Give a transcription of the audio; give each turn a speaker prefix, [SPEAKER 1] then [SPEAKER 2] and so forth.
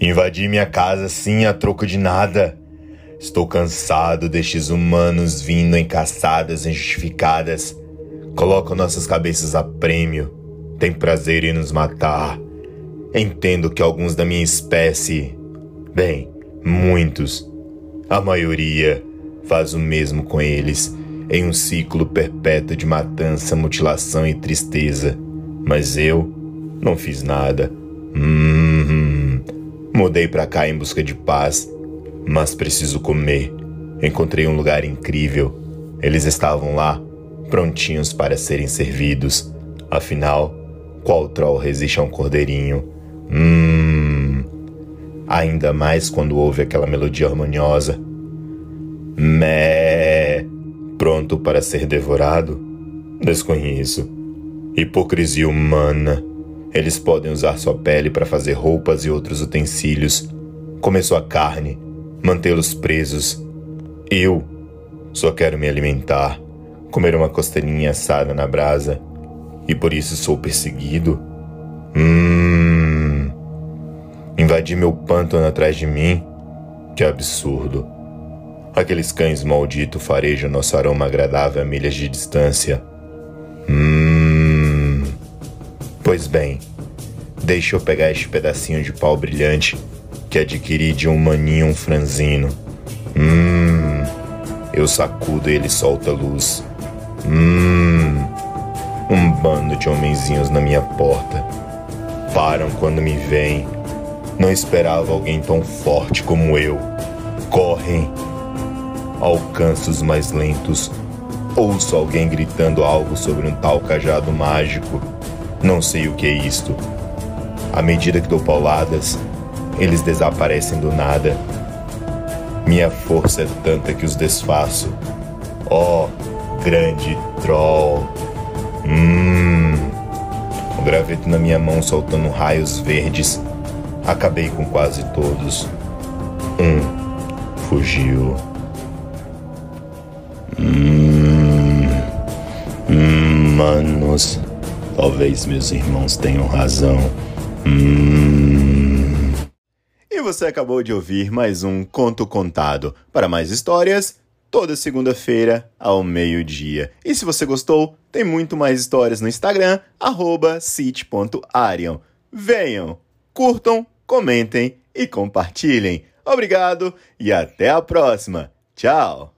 [SPEAKER 1] Invadi minha casa sim a troco de nada. Estou cansado destes humanos vindo em caçadas injustificadas. Colocam nossas cabeças a prêmio. Tem prazer em nos matar. Entendo que alguns da minha espécie, bem, muitos, a maioria, faz o mesmo com eles, em um ciclo perpétuo de matança, mutilação e tristeza. Mas eu não fiz nada. Hum, mudei para cá em busca de paz, mas preciso comer. Encontrei um lugar incrível. Eles estavam lá, prontinhos para serem servidos. Afinal, qual troll resiste a um cordeirinho? Hum. Ainda mais quando ouve aquela melodia harmoniosa. Mé. Pronto para ser devorado? Desconheço. Hipocrisia humana. Eles podem usar sua pele para fazer roupas e outros utensílios, comer sua carne, mantê-los presos. Eu só quero me alimentar, comer uma costelinha assada na brasa, e por isso sou perseguido? Hum. Invadir meu pântano atrás de mim? Que absurdo. Aqueles cães malditos farejam nosso aroma agradável a milhas de distância. Hum. Pois bem, deixa eu pegar este pedacinho de pau brilhante que adquiri de um maninho franzino. Hum. Eu sacudo e ele solta luz. Hum. Um bando de homenzinhos na minha porta param quando me veem. Não esperava alguém tão forte como eu. Correm. Alcanço os mais lentos. Ouço alguém gritando algo sobre um tal cajado mágico. Não sei o que é isto. À medida que dou pauladas, eles desaparecem do nada. Minha força é tanta que os desfaço. Oh, grande troll. Hum graveto na minha mão soltando raios verdes. Acabei com quase todos. Um fugiu. Hum, hum, manos, talvez meus irmãos tenham razão. Hum. E você acabou de ouvir mais um Conto Contado. Para mais histórias, toda segunda-feira ao meio-dia. E se você gostou, tem muito mais histórias no Instagram, city.arion. Venham, curtam, comentem e compartilhem. Obrigado e até a próxima. Tchau!